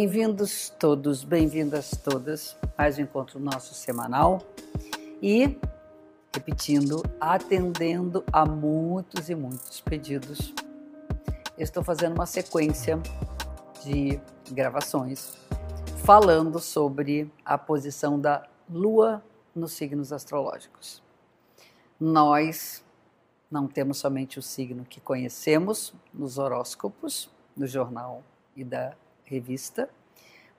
Bem-vindos todos, bem-vindas todas. Mais um encontro nosso semanal e, repetindo, atendendo a muitos e muitos pedidos. estou fazendo uma sequência de gravações falando sobre a posição da Lua nos signos astrológicos. Nós não temos somente o signo que conhecemos nos horóscopos, no jornal e da revista,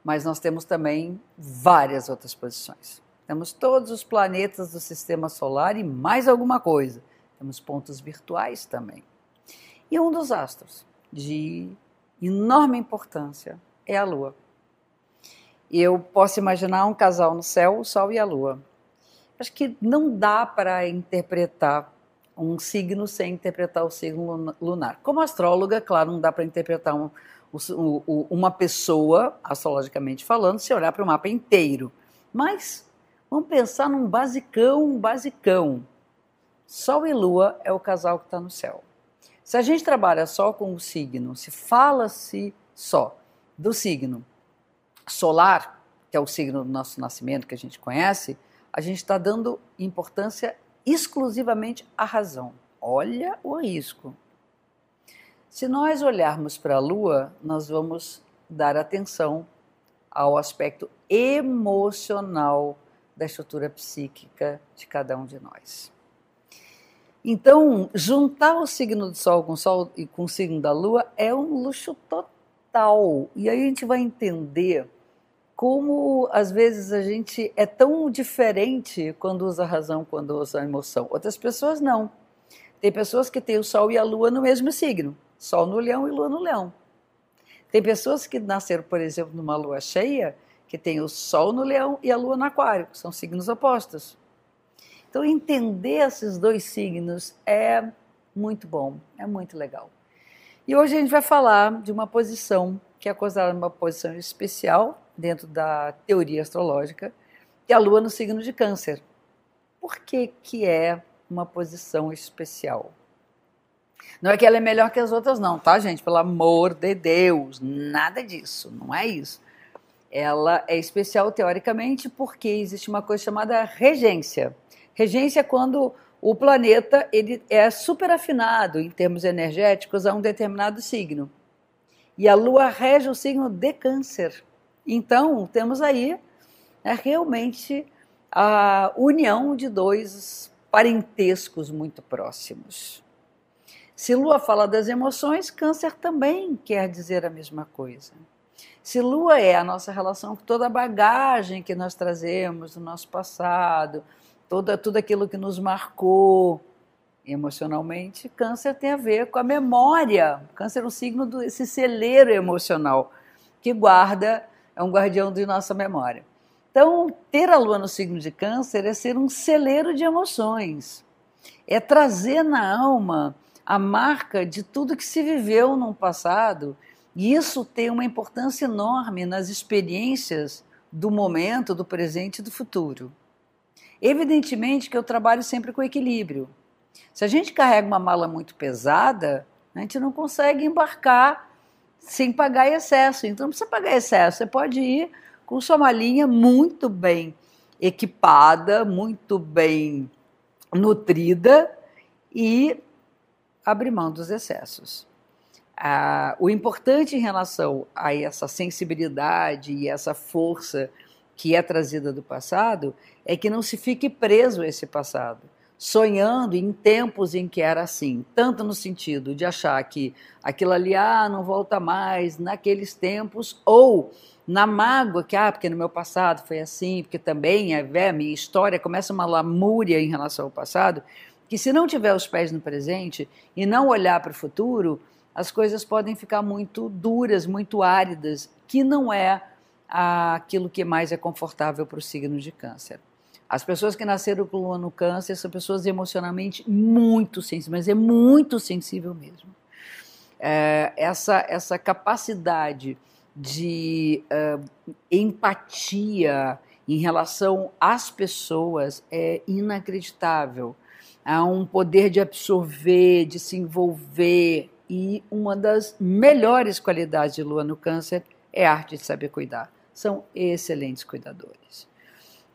mas nós temos também várias outras posições. Temos todos os planetas do sistema solar e mais alguma coisa. Temos pontos virtuais também. E um dos astros de enorme importância é a Lua. Eu posso imaginar um casal no céu, o Sol e a Lua. Acho que não dá para interpretar um signo sem interpretar o signo lunar. Como astróloga, claro, não dá para interpretar um, uma pessoa, astrologicamente falando, se olhar para o mapa inteiro. Mas vamos pensar num basicão, basicão. Sol e Lua é o casal que está no céu. Se a gente trabalha só com o signo, se fala-se só do signo solar, que é o signo do nosso nascimento que a gente conhece, a gente está dando importância exclusivamente à razão. Olha o risco. Se nós olharmos para a Lua, nós vamos dar atenção ao aspecto emocional da estrutura psíquica de cada um de nós. Então, juntar o signo do Sol com o Sol e com o signo da Lua é um luxo total. E aí a gente vai entender como às vezes a gente é tão diferente quando usa a razão, quando usa a emoção. Outras pessoas não. Tem pessoas que têm o Sol e a Lua no mesmo signo. Sol no leão e lua no leão. Tem pessoas que nasceram, por exemplo, numa lua cheia, que tem o sol no leão e a lua no aquário, que são signos opostos. Então, entender esses dois signos é muito bom, é muito legal. E hoje a gente vai falar de uma posição que é considerada uma posição especial dentro da teoria astrológica, que é a lua no signo de câncer. Por que, que é uma posição especial? Não é que ela é melhor que as outras, não, tá, gente? Pelo amor de Deus, nada disso, não é isso. Ela é especial teoricamente porque existe uma coisa chamada regência. Regência é quando o planeta ele é super afinado em termos energéticos a um determinado signo. E a Lua rege o signo de Câncer. Então, temos aí né, realmente a união de dois parentescos muito próximos. Se Lua fala das emoções, Câncer também quer dizer a mesma coisa. Se Lua é a nossa relação com toda a bagagem que nós trazemos do nosso passado, toda, tudo aquilo que nos marcou emocionalmente, Câncer tem a ver com a memória. Câncer é o signo desse celeiro emocional que guarda, é um guardião de nossa memória. Então, ter a Lua no signo de Câncer é ser um celeiro de emoções, é trazer na alma a marca de tudo que se viveu no passado, e isso tem uma importância enorme nas experiências do momento, do presente e do futuro. Evidentemente que eu trabalho sempre com equilíbrio. Se a gente carrega uma mala muito pesada, a gente não consegue embarcar sem pagar excesso. Então não precisa pagar excesso. Você pode ir com sua malinha muito bem equipada, muito bem nutrida e abrir mão dos excessos. Ah, o importante em relação a essa sensibilidade e essa força que é trazida do passado é que não se fique preso a esse passado, sonhando em tempos em que era assim, tanto no sentido de achar que aquilo ali ah, não volta mais naqueles tempos, ou na mágoa que, ah, porque no meu passado foi assim, porque também é, é minha história começa uma lamúria em relação ao passado, que se não tiver os pés no presente e não olhar para o futuro, as coisas podem ficar muito duras, muito áridas, que não é aquilo que mais é confortável para o signo de câncer. As pessoas que nasceram com lua no câncer são pessoas emocionalmente muito sensíveis, mas é muito sensível mesmo. É, essa, essa capacidade de uh, empatia em relação às pessoas é inacreditável há um poder de absorver, de se envolver. E uma das melhores qualidades de Lua no Câncer é é arte de saber cuidar. São excelentes cuidadores.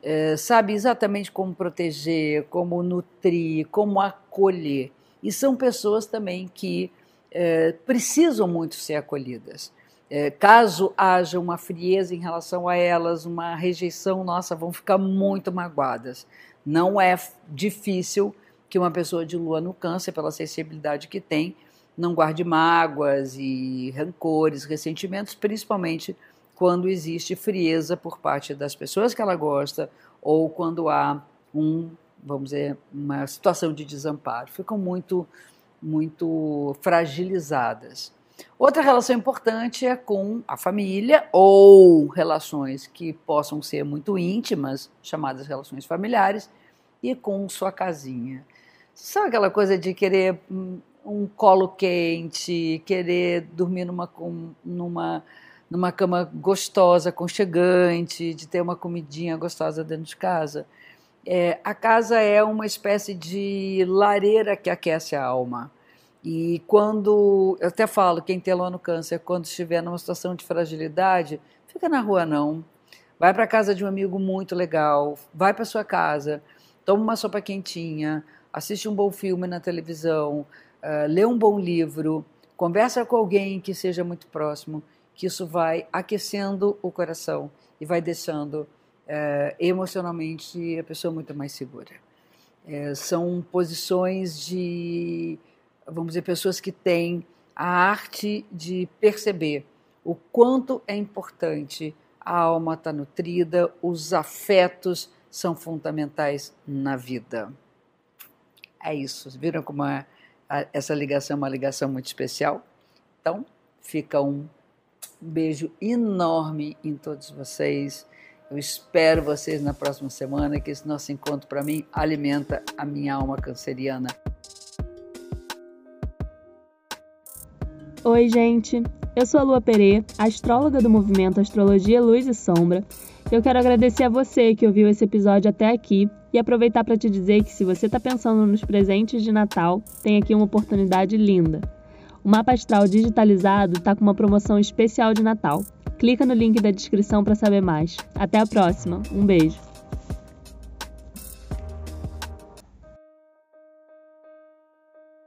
É, sabe exatamente como proteger, como nutrir, como acolher. E são pessoas também que é, precisam muito ser acolhidas. É, caso haja uma frieza em relação a elas, uma rejeição, nossa, vão ficar muito magoadas. Não é difícil que uma pessoa de lua no câncer, pela sensibilidade que tem, não guarde mágoas e rancores, ressentimentos, principalmente quando existe frieza por parte das pessoas que ela gosta ou quando há um, vamos dizer, uma situação de desamparo. Ficam muito, muito fragilizadas. Outra relação importante é com a família ou relações que possam ser muito íntimas, chamadas relações familiares, e com sua casinha. Sabe aquela coisa de querer um colo quente, querer dormir numa, numa, numa cama gostosa, aconchegante, de ter uma comidinha gostosa dentro de casa? É, a casa é uma espécie de lareira que aquece a alma. E quando, eu até falo, quem tem lá no câncer, quando estiver numa situação de fragilidade, fica na rua não. Vai para casa de um amigo muito legal, vai para sua casa, toma uma sopa quentinha, assiste um bom filme na televisão, uh, lê um bom livro, conversa com alguém que seja muito próximo, que isso vai aquecendo o coração e vai deixando uh, emocionalmente a pessoa muito mais segura. Uh, são posições de vamos dizer, pessoas que têm a arte de perceber o quanto é importante a alma estar tá nutrida, os afetos são fundamentais na vida. É isso. Viram como é, essa ligação é uma ligação muito especial? Então, fica um beijo enorme em todos vocês. Eu espero vocês na próxima semana, que esse nosso encontro, para mim, alimenta a minha alma canceriana. Oi, gente. Eu sou a Lua Perê, astróloga do movimento Astrologia Luz e Sombra. Eu quero agradecer a você que ouviu esse episódio até aqui e aproveitar para te dizer que se você está pensando nos presentes de Natal, tem aqui uma oportunidade linda. O mapa astral digitalizado está com uma promoção especial de Natal. Clica no link da descrição para saber mais. Até a próxima. Um beijo.